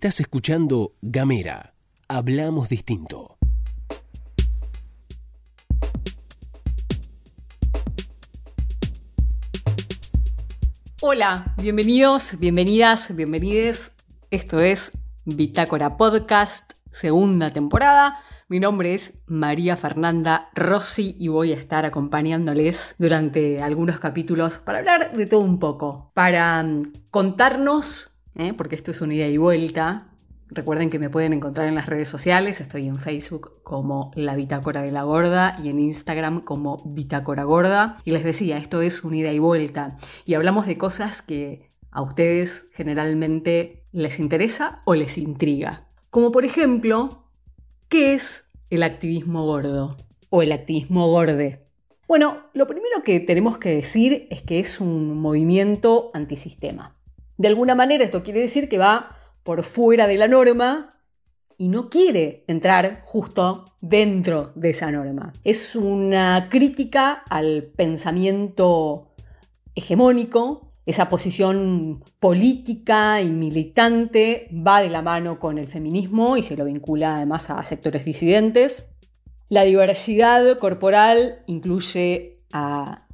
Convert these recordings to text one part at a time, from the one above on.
Estás escuchando Gamera. Hablamos distinto. Hola, bienvenidos, bienvenidas, bienvenides. Esto es Bitácora Podcast, segunda temporada. Mi nombre es María Fernanda Rossi y voy a estar acompañándoles durante algunos capítulos para hablar de todo un poco, para mm, contarnos, ¿eh? porque esto es una ida y vuelta, Recuerden que me pueden encontrar en las redes sociales, estoy en Facebook como La Bitácora de la Gorda y en Instagram como Bitácora Gorda. Y les decía, esto es un ida y vuelta y hablamos de cosas que a ustedes generalmente les interesa o les intriga. Como por ejemplo, ¿qué es el activismo gordo o el activismo gorde? Bueno, lo primero que tenemos que decir es que es un movimiento antisistema. De alguna manera esto quiere decir que va por fuera de la norma y no quiere entrar justo dentro de esa norma. Es una crítica al pensamiento hegemónico, esa posición política y militante va de la mano con el feminismo y se lo vincula además a sectores disidentes. La diversidad corporal incluye a,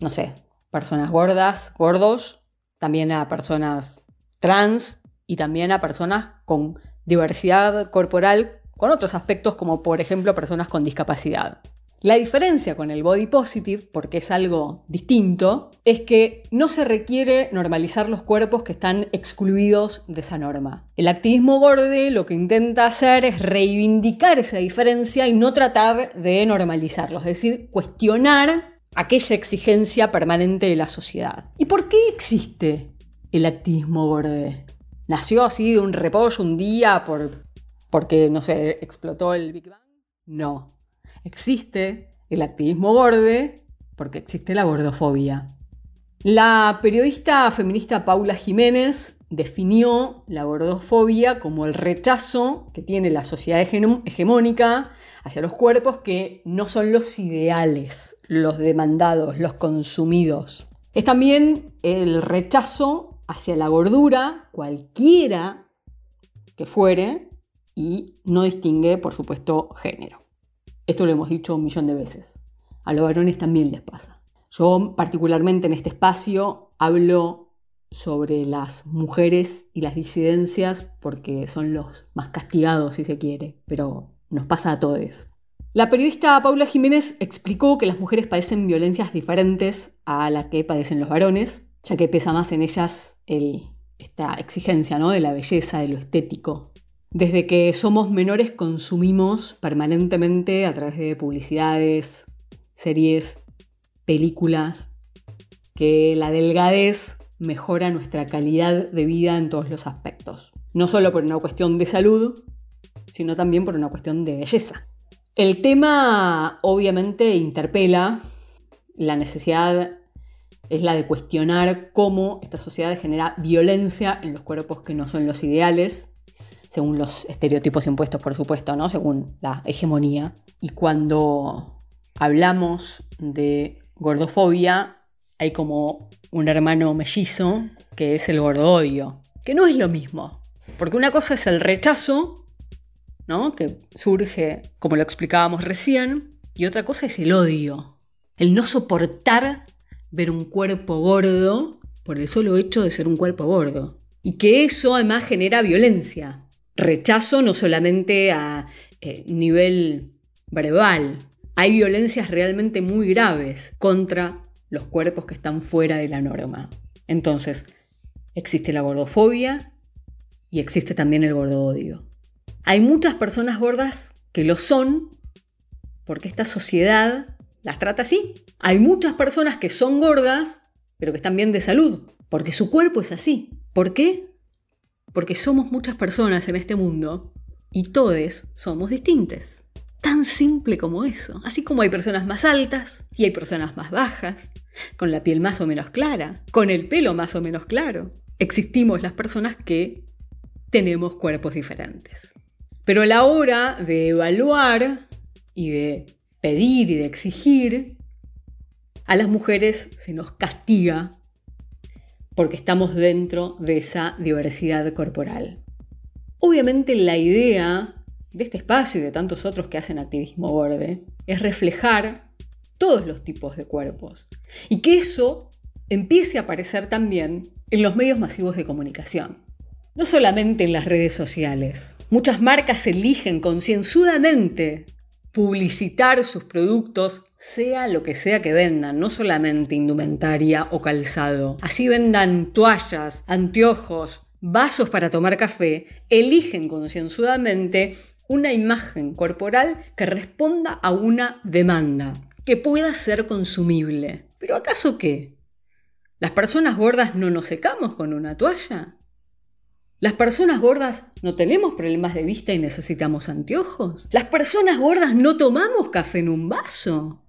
no sé, personas gordas, gordos, también a personas trans y también a personas con diversidad corporal con otros aspectos como por ejemplo personas con discapacidad. La diferencia con el body positive, porque es algo distinto, es que no se requiere normalizar los cuerpos que están excluidos de esa norma. El activismo gorde lo que intenta hacer es reivindicar esa diferencia y no tratar de normalizarlos, es decir, cuestionar aquella exigencia permanente de la sociedad. ¿Y por qué existe el activismo gorde? ¿Nació así de un repollo un día por, porque, no sé, explotó el Big Bang? No. Existe el activismo gorde porque existe la gordofobia. La periodista feminista Paula Jiménez definió la gordofobia como el rechazo que tiene la sociedad hegemónica hacia los cuerpos que no son los ideales, los demandados, los consumidos. Es también el rechazo hacia la gordura, cualquiera que fuere, y no distingue, por supuesto, género. Esto lo hemos dicho un millón de veces. A los varones también les pasa. Yo particularmente en este espacio hablo sobre las mujeres y las disidencias porque son los más castigados, si se quiere, pero nos pasa a todos. La periodista Paula Jiménez explicó que las mujeres padecen violencias diferentes a las que padecen los varones ya que pesa más en ellas esta exigencia de la belleza, de lo estético. Desde que somos menores consumimos permanentemente a través de publicidades, series, películas, que la delgadez mejora nuestra calidad de vida en todos los aspectos. No solo por una cuestión de salud, sino también por una cuestión de belleza. El tema obviamente interpela la necesidad es la de cuestionar cómo esta sociedad genera violencia en los cuerpos que no son los ideales, según los estereotipos impuestos, por supuesto, ¿no? según la hegemonía. Y cuando hablamos de gordofobia, hay como un hermano mellizo que es el gordo-odio, que no es lo mismo, porque una cosa es el rechazo, ¿no? que surge, como lo explicábamos recién, y otra cosa es el odio, el no soportar ver un cuerpo gordo por el solo hecho de ser un cuerpo gordo. Y que eso además genera violencia. Rechazo no solamente a eh, nivel verbal. Hay violencias realmente muy graves contra los cuerpos que están fuera de la norma. Entonces, existe la gordofobia y existe también el gordo odio. Hay muchas personas gordas que lo son porque esta sociedad las trata así. Hay muchas personas que son gordas, pero que están bien de salud, porque su cuerpo es así. ¿Por qué? Porque somos muchas personas en este mundo y todos somos distintos. Tan simple como eso. Así como hay personas más altas y hay personas más bajas, con la piel más o menos clara, con el pelo más o menos claro. Existimos las personas que tenemos cuerpos diferentes. Pero a la hora de evaluar y de pedir y de exigir, a las mujeres se nos castiga porque estamos dentro de esa diversidad corporal. Obviamente la idea de este espacio y de tantos otros que hacen activismo verde es reflejar todos los tipos de cuerpos y que eso empiece a aparecer también en los medios masivos de comunicación. No solamente en las redes sociales. Muchas marcas eligen concienzudamente publicitar sus productos, sea lo que sea que vendan, no solamente indumentaria o calzado. Así vendan toallas, anteojos, vasos para tomar café, eligen concienzudamente una imagen corporal que responda a una demanda, que pueda ser consumible. ¿Pero acaso qué? ¿Las personas gordas no nos secamos con una toalla? ¿Las personas gordas no tenemos problemas de vista y necesitamos anteojos? ¿Las personas gordas no tomamos café en un vaso?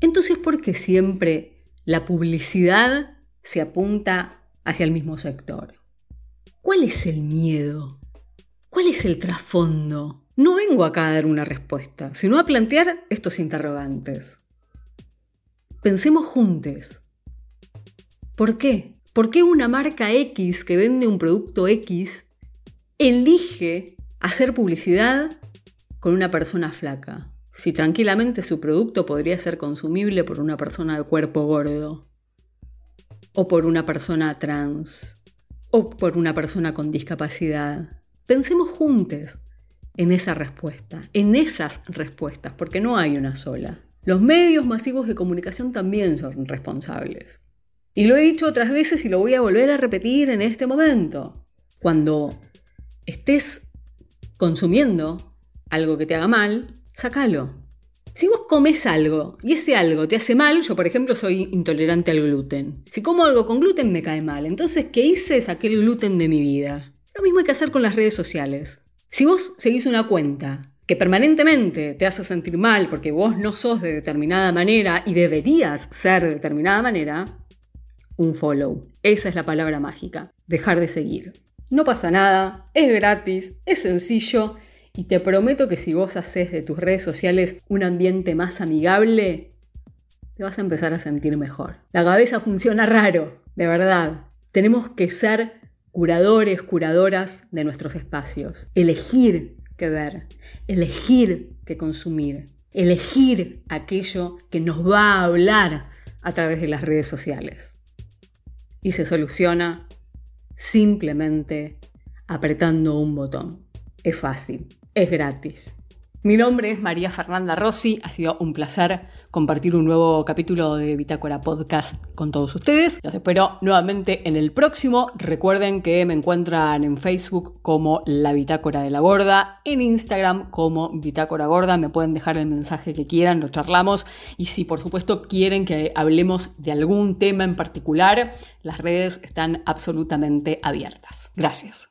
Entonces, ¿por qué siempre la publicidad se apunta hacia el mismo sector? ¿Cuál es el miedo? ¿Cuál es el trasfondo? No vengo acá a dar una respuesta, sino a plantear estos interrogantes. Pensemos juntos. ¿Por qué? ¿Por qué una marca X que vende un producto X elige hacer publicidad con una persona flaca? Si tranquilamente su producto podría ser consumible por una persona de cuerpo gordo, o por una persona trans, o por una persona con discapacidad. Pensemos juntos en esa respuesta, en esas respuestas, porque no hay una sola. Los medios masivos de comunicación también son responsables. Y lo he dicho otras veces y lo voy a volver a repetir en este momento. Cuando estés consumiendo algo que te haga mal, sácalo. Si vos comes algo y ese algo te hace mal, yo por ejemplo soy intolerante al gluten. Si como algo con gluten me cae mal, entonces ¿qué hice? Saqué el gluten de mi vida. Lo mismo hay que hacer con las redes sociales. Si vos seguís una cuenta que permanentemente te hace sentir mal porque vos no sos de determinada manera y deberías ser de determinada manera, un follow. Esa es la palabra mágica. Dejar de seguir. No pasa nada, es gratis, es sencillo y te prometo que si vos haces de tus redes sociales un ambiente más amigable, te vas a empezar a sentir mejor. La cabeza funciona raro, de verdad. Tenemos que ser curadores, curadoras de nuestros espacios. Elegir qué ver, elegir qué consumir, elegir aquello que nos va a hablar a través de las redes sociales y se soluciona simplemente apretando un botón. Es fácil, es gratis. Mi nombre es María Fernanda Rossi, ha sido un placer compartir un nuevo capítulo de Bitácora Podcast con todos ustedes. Los espero nuevamente en el próximo. Recuerden que me encuentran en Facebook como La Bitácora de la Gorda, en Instagram como Bitácora Gorda. Me pueden dejar el mensaje que quieran, lo charlamos. Y si por supuesto quieren que hablemos de algún tema en particular, las redes están absolutamente abiertas. Gracias.